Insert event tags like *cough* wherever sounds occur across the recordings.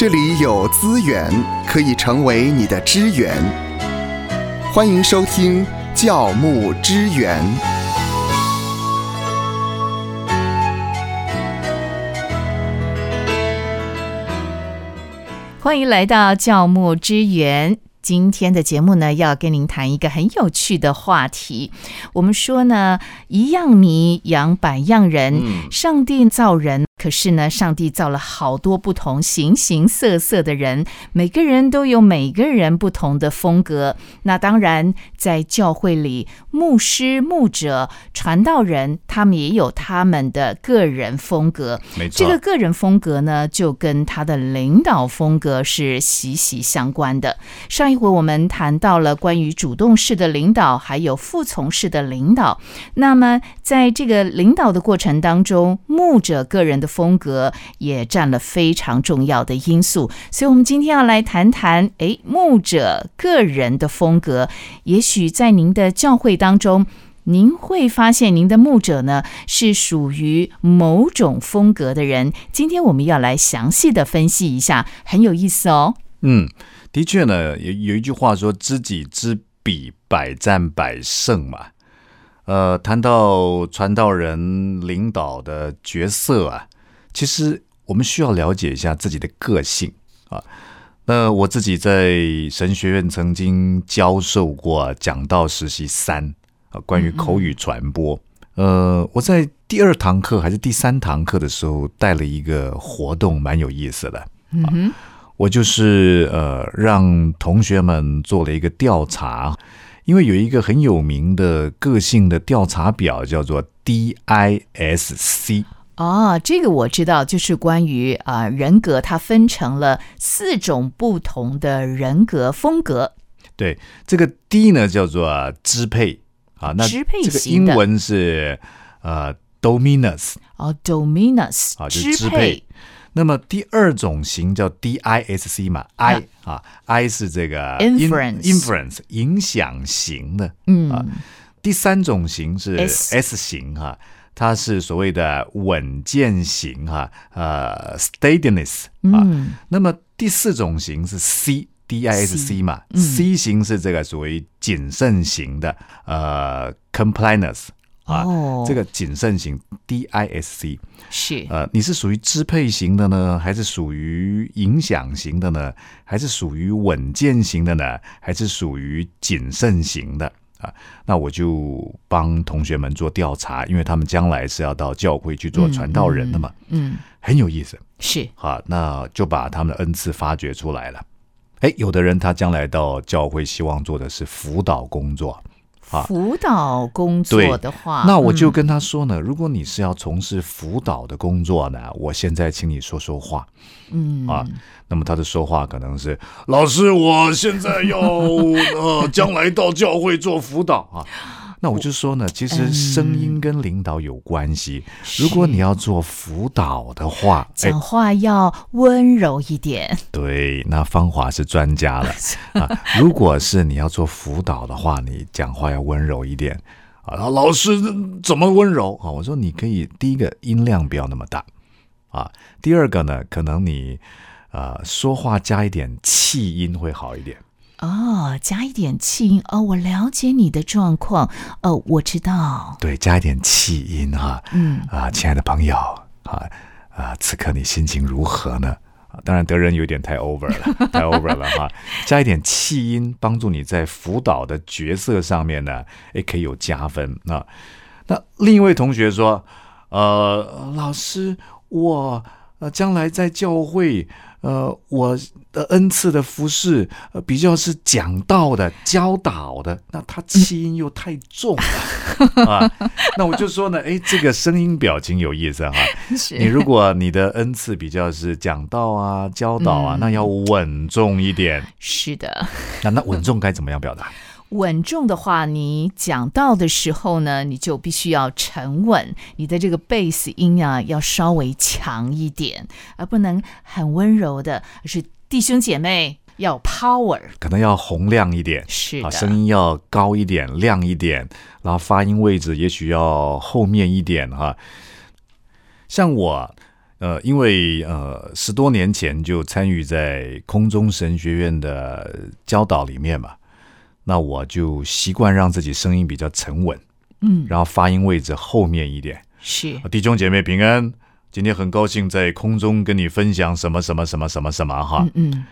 这里有资源可以成为你的支援。欢迎收听教牧支援。欢迎来到教牧支援。今天的节目呢，要跟您谈一个很有趣的话题。我们说呢，一样米养百样人，上帝造人。可是呢，上帝造了好多不同形形色色的人，每个人都有每个人不同的风格。那当然，在教会里，牧师、牧者、传道人，他们也有他们的个人风格。没错，这个个人风格呢，就跟他的领导风格是息息相关的。上一回我们谈到了关于主动式的领导，还有服从式的领导。那么，在这个领导的过程当中，牧者个人的风格也占了非常重要的因素，所以，我们今天要来谈谈，诶，牧者个人的风格。也许在您的教会当中，您会发现您的牧者呢是属于某种风格的人。今天我们要来详细的分析一下，很有意思哦。嗯，的确呢，有有一句话说“知己知彼，百战百胜”嘛。呃，谈到传道人领导的角色啊。其实我们需要了解一下自己的个性啊。那我自己在神学院曾经教授过讲道实习三啊，关于口语传播。呃，我在第二堂课还是第三堂课的时候带了一个活动，蛮有意思的。嗯哼，我就是呃让同学们做了一个调查，因为有一个很有名的个性的调查表叫做 DISC。哦，这个我知道，就是关于啊人格，它分成了四种不同的人格风格。对，这个 D 呢叫做支配啊，那支配这个英文是呃 dominus 哦，dominus 啊，就是支配。那么第二种型叫 DISC 嘛，I 啊，I 是这个 influence 影响型的，嗯。啊。第三种型是 S 型哈。它是所谓的稳健型哈，呃，steadiness 啊。那么第四种型是 C，D I S C 嘛，C 型是这个属于谨慎型的，呃，compliance 啊。这个谨慎型 D I S C 是呃，你是属于支配型的呢，还是属于影响型的呢？还是属于稳健型的呢？还是属于谨慎型的？啊，那我就帮同学们做调查，因为他们将来是要到教会去做传道人的嘛，嗯，很有意思，是好，那就把他们的恩赐发掘出来了。哎，有的人他将来到教会，希望做的是辅导工作。辅导工作的话，那我就跟他说呢，如果你是要从事辅导的工作呢，我现在请你说说话，嗯。啊，那么他的说话可能是老师，我现在要呃，将来到教会做辅导。啊。那我就说呢，其实声音跟领导有关系。如果你要做辅导的话，讲话要温柔一点。对，那芳华是专家了 *laughs* 啊。如果是你要做辅导的话，你讲话要温柔一点啊。然后老师怎么温柔啊？我说你可以第一个音量不要那么大啊。第二个呢，可能你呃说话加一点气音会好一点。哦，加一点气音哦，我了解你的状况哦，我知道。对，加一点气音哈，嗯啊，亲爱的朋友啊啊，此刻你心情如何呢？啊，当然德仁有点太 over 了，太 over 了哈，加一点气音，帮助你在辅导的角色上面呢，也可以有加分。那那另一位同学说，呃，老师，我呃将来在教会。呃，我的恩赐的服饰，呃，比较是讲道的、教导的，那他气音又太重了 *laughs* 啊。那我就说呢，哎，这个声音表情有意思哈。*laughs* 你如果你的恩赐比较是讲道啊、教导啊，那要稳重一点。是的。*laughs* 那那稳重该怎么样表达？稳重的话，你讲到的时候呢，你就必须要沉稳，你的这个贝斯音啊要稍微强一点，而不能很温柔的，而是弟兄姐妹要 power，可能要洪亮一点，是啊，声音要高一点、亮一点，然后发音位置也许要后面一点哈。像我呃，因为呃十多年前就参与在空中神学院的教导里面嘛，那我就习惯让自己声音比较沉稳，嗯，然后发音位置后面一点。是。弟兄姐妹平安，今天很高兴在空中跟你分享什么什么什么什么什么哈。嗯嗯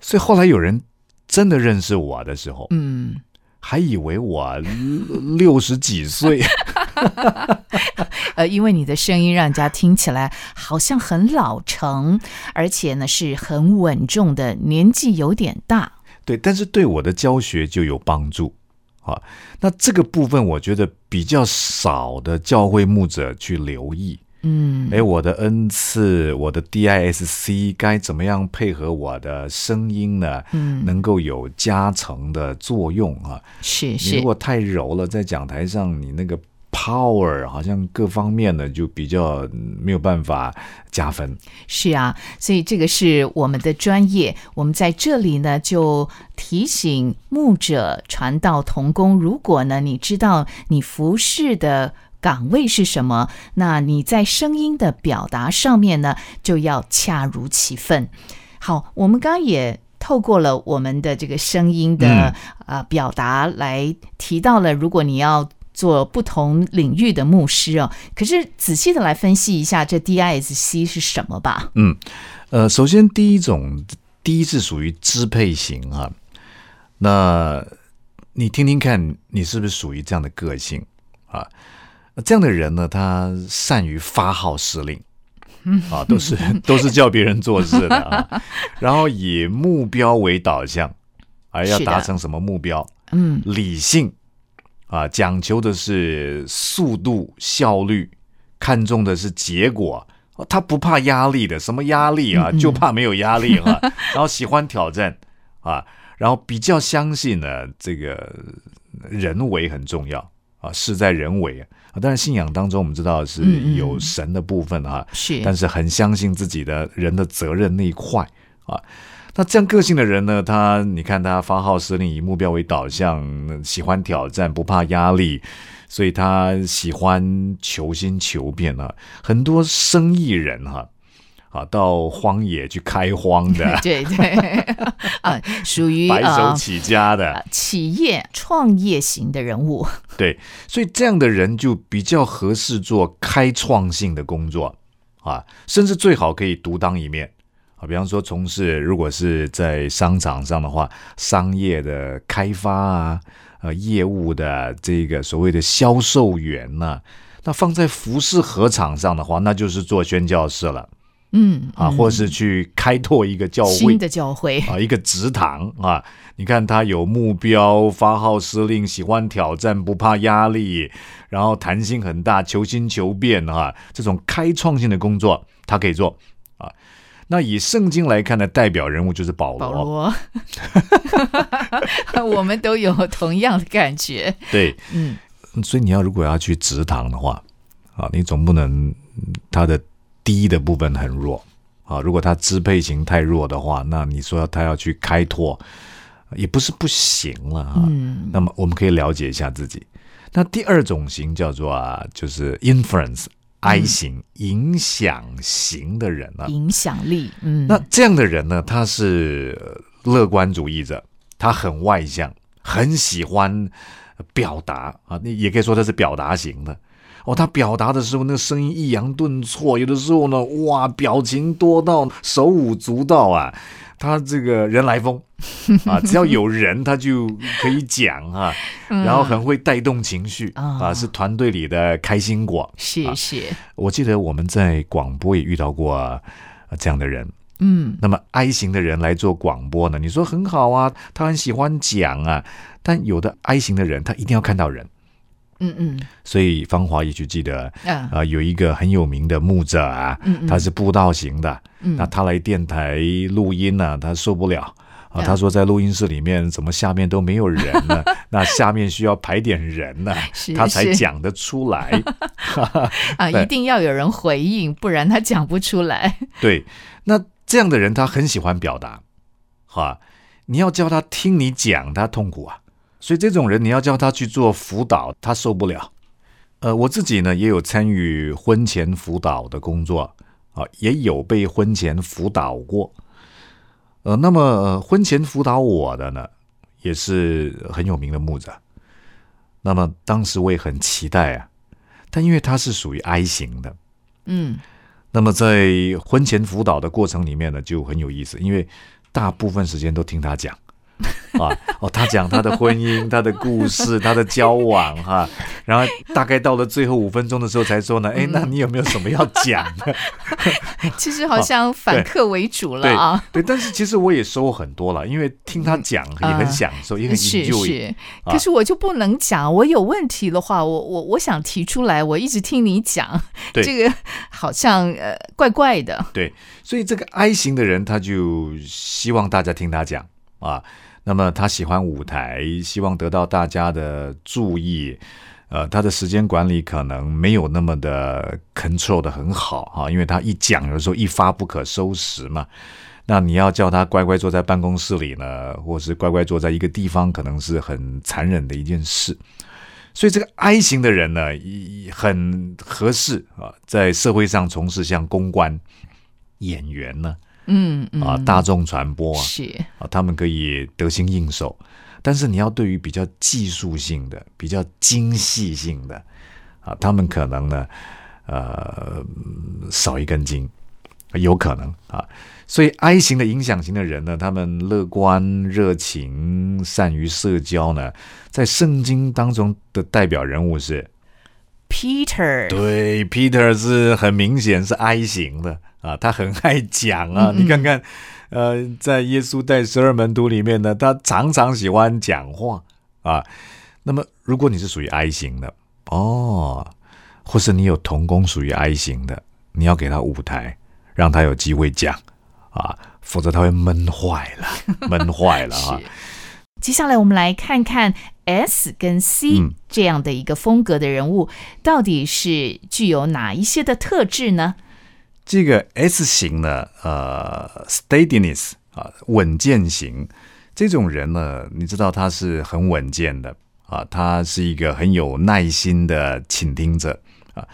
所以后来有人真的认识我的时候，嗯，还以为我六十几岁。*laughs* 呃，因为你的声音让人家听起来好像很老成，而且呢是很稳重的，年纪有点大。对，但是对我的教学就有帮助啊。那这个部分我觉得比较少的教会牧者去留意。嗯哎，我的恩赐，我的 DISC 该怎么样配合我的声音呢？嗯，能够有加成的作用啊。是是你如，果太柔了，在讲台上你那个 power 好像各方面呢就比较嗯没有办法加分。是啊，所以这个是我们的专业。我们在这里呢，就提醒牧者、传道同工，如果呢你知道你服侍的岗位是什么，那你在声音的表达上面呢，就要恰如其分。好，我们刚刚也。透过了我们的这个声音的、呃表达来提到了，如果你要做不同领域的牧师哦，可是仔细的来分析一下这 DISC 是什么吧？嗯，呃，首先第一种，第一是属于支配型啊、那你听听看，你是不是属于这样的个性啊？这样的人呢，他善于发号施令，啊，都是 *laughs* 都是叫别人做事的啊，*laughs* 然后以目标为导向，而要达成什么目标？嗯，理性。啊，讲求的是速度、效率，看重的是结果。哦他不怕压力的，什么压力啊？就怕没有压力啊。*laughs* 然后喜欢挑战。啊，然后比较相信呢，这个人为很重要。啊，事在人为啊。当然，信仰当中我们知道是有神的部分啊，是，但是很相信自己的人的责任那一块啊。那这样个性的人呢，他你看他发号施令，以目标为导向，喜欢挑战，不怕压力，所以他喜欢求新求变啊。很多生意人哈、啊，到荒野去开荒的 *laughs* 对对 *laughs* 啊，属于 *laughs* 白手呃起家的，呃企业创业型的人物。对，所以这样的人就比较合适做开创性的工作啊，甚至最好可以独当一面啊。比方说，从事如果是在商场上的话，商业的开发啊，呃，业务的这个所谓的销售员呐、那放在服饰合场上的话，那就是做宣教士了嗯啊，嗯或是去开拓一个教会。新的教会，啊，一个职堂啊，你看他有目标，发号施令，喜欢挑战，不怕压力，然后弹性很大，求新求变啊，这种开创性的工作他可以做啊。那以圣经来看的，代表人物就是保罗，保罗，*laughs* 我们都有同样的感觉。对，嗯，所以你要如果要去职堂的话，啊，你总不能嗯他的低的部分很弱啊。如果他支配型太弱的话，那你说他要去开拓，也不是不行了啊。嗯那么我们可以了解一下自己。那第二种型叫做啊，就是 influence I 型、影响型的人啊。影响力，嗯，那这样的人呢，他是呃乐观主义者，他很外向，很喜欢表达啊，你也可以说他是表达型的。哦，他表达的时候，那个声音抑扬顿挫，有的时候呢，哇，表情多到手舞足蹈啊。他这个人来疯啊，只要有人，他就可以讲啊，*laughs* 然后很会带动情绪哦啊，是团队里的开心果。谢谢，我记得我们在广播也遇到过、啊、这样的人。嗯那么 I 型的人来做广播呢？你说很好啊，他很喜欢讲啊，但有的 I 型的人，他一定要看到人。嗯嗯所以芳华也许记得，啊啊、有一个很有名的牧者啊，嗯嗯他是布道型的，嗯那他来电台录音呢、他受不了。啊，嗯他说在录音室里面怎么下面都没有人呢？*laughs* 那下面需要排点人呢、是他才讲得出来。*laughs* 啊，一定要有人回应，不然他讲不出来。对，那这样的人他很喜欢表达，哈，你要叫他听你讲，他痛苦啊。所以这种人你要叫他去做辅导，他受不了。呃，我自己呢也有参与婚前辅导的工作啊，也有被婚前辅导过。呃，那么、呃婚前辅导我的呢，也是很有名的牧者。那么当时我也很期待啊，但因为他是属于 I 型的，嗯，那么在婚前辅导的过程里面呢，就很有意思，因为大部分时间都听他讲。*laughs* 啊，哦，他讲他的婚姻、他的故事、他的交往哈，然后大概到了最后五分钟的时候才说呢，哎，那你有没有什么要讲的？*laughs* 其实好像反客为主了啊。对，但是其实我也收获很多了，因为听他讲也很享受，也很嗯是 enjoy 是，啊可是我就不能讲，我有问题的话，我我我想提出来，我一直听你讲，对这个好像呃怪怪的。对，所以这个 I 型的人，他就希望大家听他讲啊。那么他喜欢舞台，希望得到大家的注意。呃，他的时间管理可能没有那么的 control 的很好哈、因为他一讲有时候一发不可收拾嘛。那你要叫他乖乖坐在办公室里呢，或是乖乖坐在一个地方，可能是很残忍的一件事。所以这个 I 型的人呢，很合适啊，在社会上从事像公关、演员呢嗯嗯啊、大众传播啊是啊，他们可以得心应手。但是你要对于比较技术性的、比较精细性的啊，他们可能呢，呃，少一根筋，有可能啊。所以 I 型的影响型的人呢，他们乐观、热情、善于社交呢，在圣经当中的代表人物是 Peter，对，Peter 是很明显是 I 型的啊，他很爱讲啊。嗯嗯你看看，呃，在耶稣带十二门徒里面呢，他常常喜欢讲话啊。那么，如果你是属于 I 型的哦，或是你有同工属于 I 型的，你要给他舞台，让他有机会讲啊，否则他会闷坏了，闷坏了啊 *laughs* 是。。接下来我们来看看 S 跟 C 嗯这样的一个风格的人物，到底是具有哪一些的特质呢？这个 S 型呢，呃，steadiness 啊，稳健型这种人呢，你知道他是很稳健的啊，他是一个很有耐心的倾听者啊。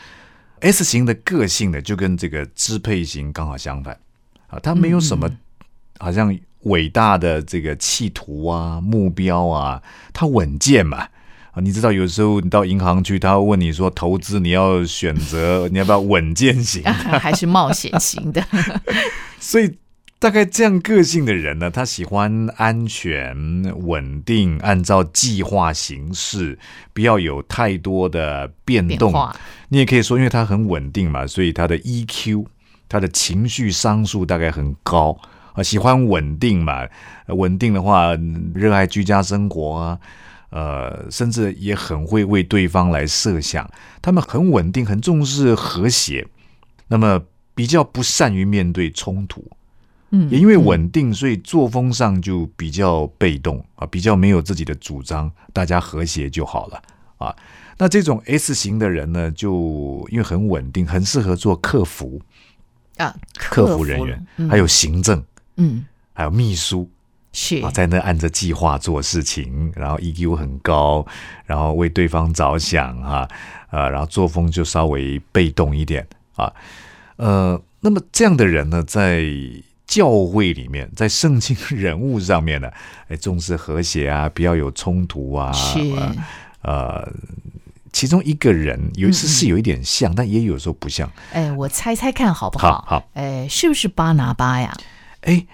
S 型的个性呢，就跟这个支配型刚好相反啊，他没有什么好像伟大的这个企图啊、目标啊，他稳健嘛。啊，你知道有时候你到银行去，他会问你说投资你要选择你要不要稳健型 *laughs* 还是冒险型的？*laughs* 所以大概这样个性的人呢，他喜欢安全、稳定，按照计划行事，不要有太多的变动。变你也可以说，因为他很稳定嘛，所以他的 EQ，他的情绪商数大概很高啊，喜欢稳定嘛。呃稳定的话，嗯热爱居家生活啊。呃，甚至也很会为对方来设想，他们很稳定，很重视和谐，那么比较不善于面对冲突，嗯也因为稳定，所以作风上就比较被动啊，比较没有自己的主张，大家和谐就好了啊。那这种 S 型的人呢，就因为很稳定，很适合做客服、啊，客服人员，嗯还有行政，嗯。还有秘书是。啊，在那按着计划做事情，然后 EQ 很高，然后为对方着想哈、啊，然后作风就稍微被动一点啊，呃，那么这样的人呢，在教会里面，在圣经人物上面呢，*laughs* 哎，重视和谐啊，不要有冲突啊，是。呃呃，其中一个人有一次是有一点像，但也有时候不像。哎，我猜猜看好不好好，哎，是不是巴拿巴呀？哎，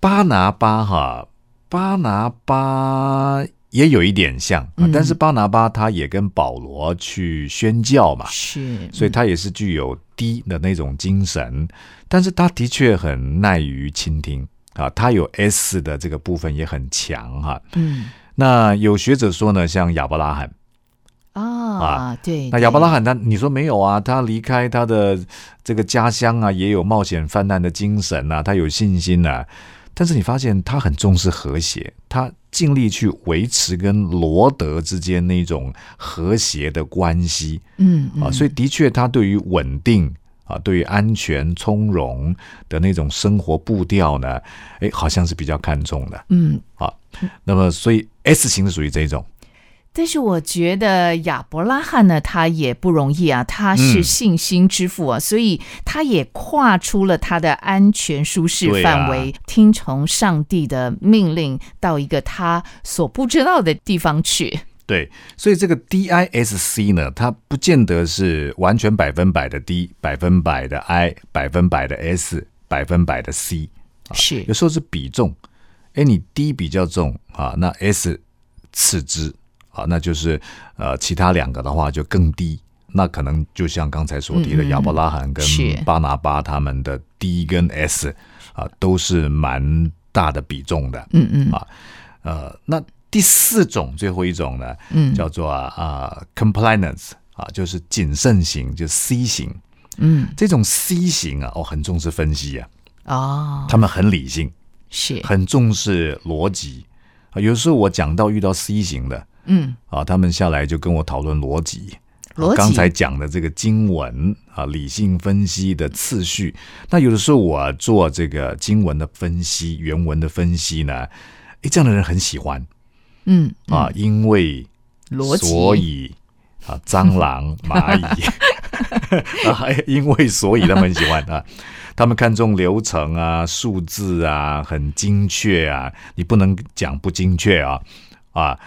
巴拿巴哈，巴拿巴也有一点像，但是巴拿巴他也跟保罗去宣教嘛，是，所以他也是具有低的那种精神，但是他的确很耐于倾听啊，他有 S 的这个部分也很强哈、嗯。那有学者说呢，像亚伯拉罕，啊，对，那亚伯拉罕他你说没有啊？他离开他的这个家乡啊，也有冒险犯难的精神啊，他有信心啊。但是你发现他很重视和谐，他尽力去维持跟罗德之间那种和谐的关系嗯啊，所以的确他对于稳定啊，对于安全从容的那种生活步调呢，哎，好像是比较看重的嗯，啊。那么所以 S 型是属于这种，但是我觉得亚伯拉罕呢，他也不容易啊，他是嗯信心之父啊，所以他也跨出了他的安全舒适范围，听从上帝的命令，到一个他所不知道的地方去。对，所以这个 DISC 呢，它不见得是完全百分百的 D，百分百的 I，百分百的 S，百分百的 C，是有时候是比重。哎，你 D 比较重啊，那 S 次之啊，那就是呃，其他两个的话就更低。那可能就像刚才所提的亚伯拉罕跟巴拿巴他们的 D 跟 S 啊，都是蛮大的比重的。嗯嗯啊呃，那第四种，最后一种呢，嗯叫做啊、compliance 啊，就是谨慎型，就 C 型。嗯这种 C 型啊，哦，很重视分析啊，哦，他们很理性，是很重视逻辑啊。有时候我讲到遇到 C 型的嗯啊，他们下来就跟我讨论逻辑。啊逻辑刚才讲的这个经文啊，理性分析的次序，那有的时候我做这个经文的分析、原文的分析呢，诶，这样的人很喜欢。嗯啊，因为逻辑所以啊，蟑螂、*laughs* 蚂蚁 *laughs* 啊，因为所以他们很喜欢啊，他们看重流程啊、数字啊，很精确啊，你不能讲不精确啊啊。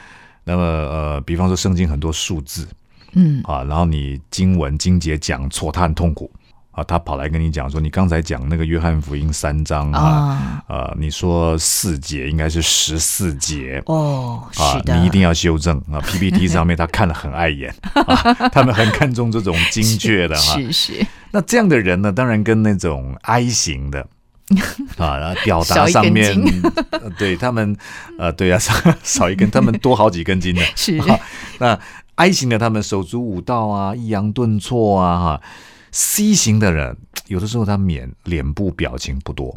那么呃，比方说圣经很多数字嗯啊，然后你经文经节讲错，他很痛苦啊，他跑来跟你讲说，你刚才讲那个约翰福音三章啊。啊呃，你说四节应该是十四节，哦，啊是，的，你一定要修正啊！PPT 上面他看了很碍眼 *laughs* 啊，他们很看重这种精确的哈。是是那这样的人呢，当然跟那种 I 型的 *laughs* 啊，然后表达上面，呃对他们呃，对啊，少 *laughs* 少一根，他们多好几根筋的。*laughs* 是啊那 I 型的他们手足舞蹈啊，抑扬顿挫啊，哈。C 型的人有的时候他脸脸部表情不多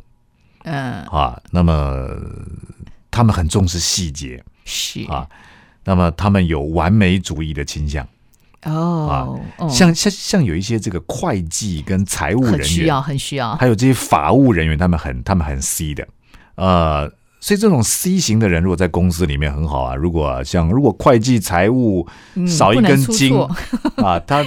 嗯啊，那么他们很重视细节。是啊那么他们有完美主义的倾向，哦啊，像像像有一些这个会计跟财务人员，很需要很需要，还有这些法务人员，他们很他们很 C 的，呃，所以这种 C 型的人，如果在公司里面很好啊。如果像如果会计财务嗯少一根筋、错。啊，他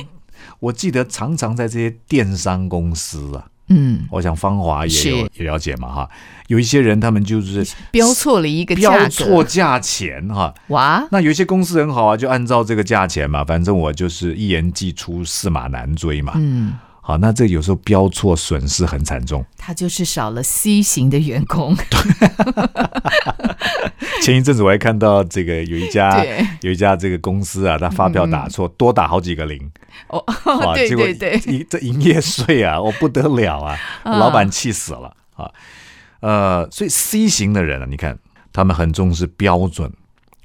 我记得常常在这些电商公司啊，嗯，我想芳华也有也了解嘛哈，有一些人他们就是标错了一个价标，错价钱哈。哇，那有一些公司很好啊，就按照这个价钱嘛，反正我就是一言既出，驷马难追嘛。嗯，好，那这有时候标错损失很惨重。他就是少了 C 型的员工，*laughs* 前一阵子我还看到这个有一家有一家这个公司啊，他发票打错，多打好几个零，哦，哇，*laughs* 对结果对对，营这营业税啊，*laughs* 我不得了啊，啊。老板气死了啊。呃，所以 C 型的人啊，你看他们很重视标准、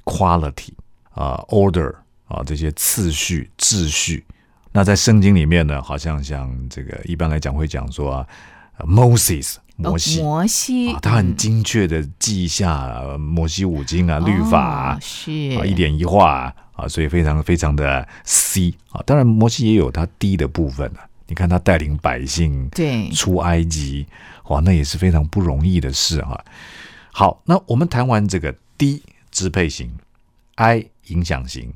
quality 啊、order 啊这些次序、秩序。那在圣经里面呢，好像像这个一般来讲会讲说啊呃 Moses 摩西。哦摩西啊，他很精确的记下呃摩西五经啊、律法啊哦，是啊一点一画啊啊，所以非常非常的 C 啊。当然，摩西也有他低的部分啊。你看他带领百姓对，出埃及，哇，那也是非常不容易的事哈、好，那我们谈完这个 D 支配型，I 影响型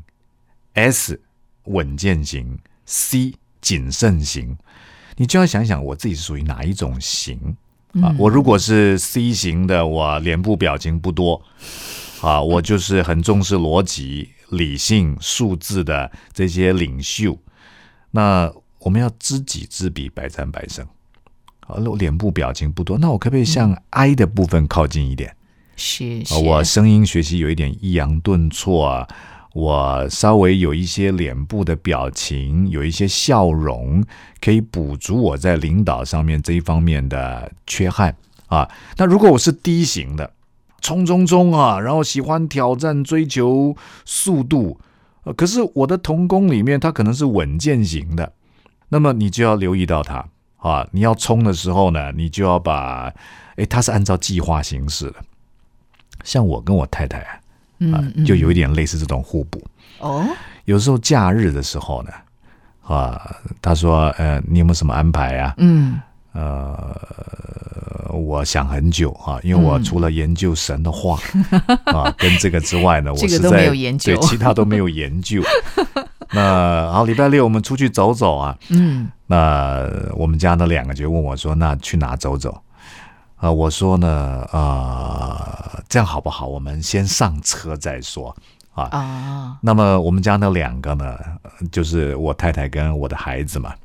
，S 稳健型，C 谨慎型，你就要想想我自己是属于哪一种型我如果是 C 型的，我脸部表情不多啊，我就是很重视逻辑、理性、数字的这些领袖。那我们要知己知彼，百战百胜。好，那我脸部表情不多，那我可不可以向 I 的部分靠近一点？是，我声音学习有一点抑扬顿挫啊，我稍微有一些脸部的表情，有一些笑容，可以补足我在领导上面这一方面的缺憾啊。那如果我是 D 型的，冲冲冲啊，然后喜欢挑战、追求速度，呃，可是我的童工里面他可能是稳健型的，那么你就要留意到他啊，你要冲的时候呢，你就要把，诶，他是按照计划行事的。像我跟我太太啊，啊就有一点类似这种互补。哦，有时候假日的时候呢，啊，他说，呃，你有没有什么安排啊？嗯呃，我想很久啊，因为我除了研究神的话、啊，*laughs* 跟这个之外呢，我这个都实在没有研究对其他都没有研究。*laughs* 那好，礼拜六我们出去走走啊，嗯那我们家那两个就问我说：“那去哪走走？”啊、我说呢，呃，这样好不好？我们先上车再说啊。啊，那么我们家那两个呢，呃就是我太太跟我的孩子嘛，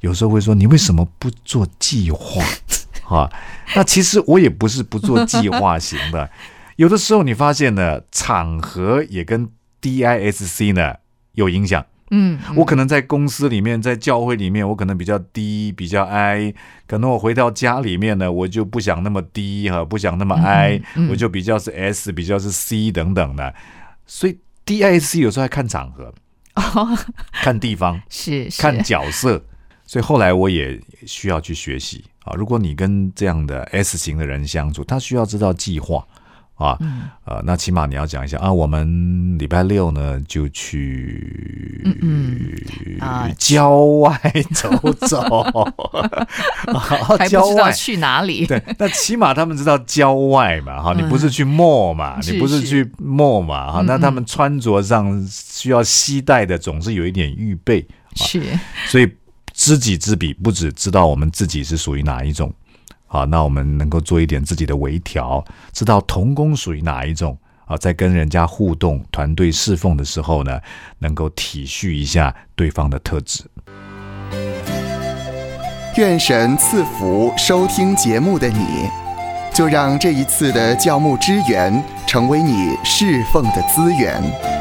有时候会说：“你为什么不做计划？” *laughs* 啊，那其实我也不是不做计划型的，*laughs* 有的时候你发现呢，场合也跟 DISC 呢有影响。嗯，我可能在公司里面，在教会里面，我可能比较低，比较哀。可能我回到家里面呢，我就不想那么低哈，不想那么哀，嗯嗯我就比较是 S，比较是 C 等等的。所以 D I C 有时候还看场合，哦，看地方，*laughs* 是是，看角色。所以后来我也需要去学习啊。如果你跟这样的 S 型的人相处，他需要知道计划啊，嗯。呃，那起码你要讲一下啊，我们礼拜六呢就去嗯嗯。啊郊外走走，*laughs* 啊还不郊外。知道去哪里。对，那起码他们知道郊外嘛，哈，你不是去 mall 嘛，你不是是。去 mall 嘛，哈，嗯那他们穿着上需要携带的总是有一点预备，是，所以知己知彼，不只知道我们自己是属于哪一种，好，那我们能够做一点自己的微调，知道同工属于哪一种啊，在跟人家互动、团队侍奉的时候呢，能够体恤一下对方的特质。愿神赐福收听节目的你，就让这一次的教牧支援成为你侍奉的资源。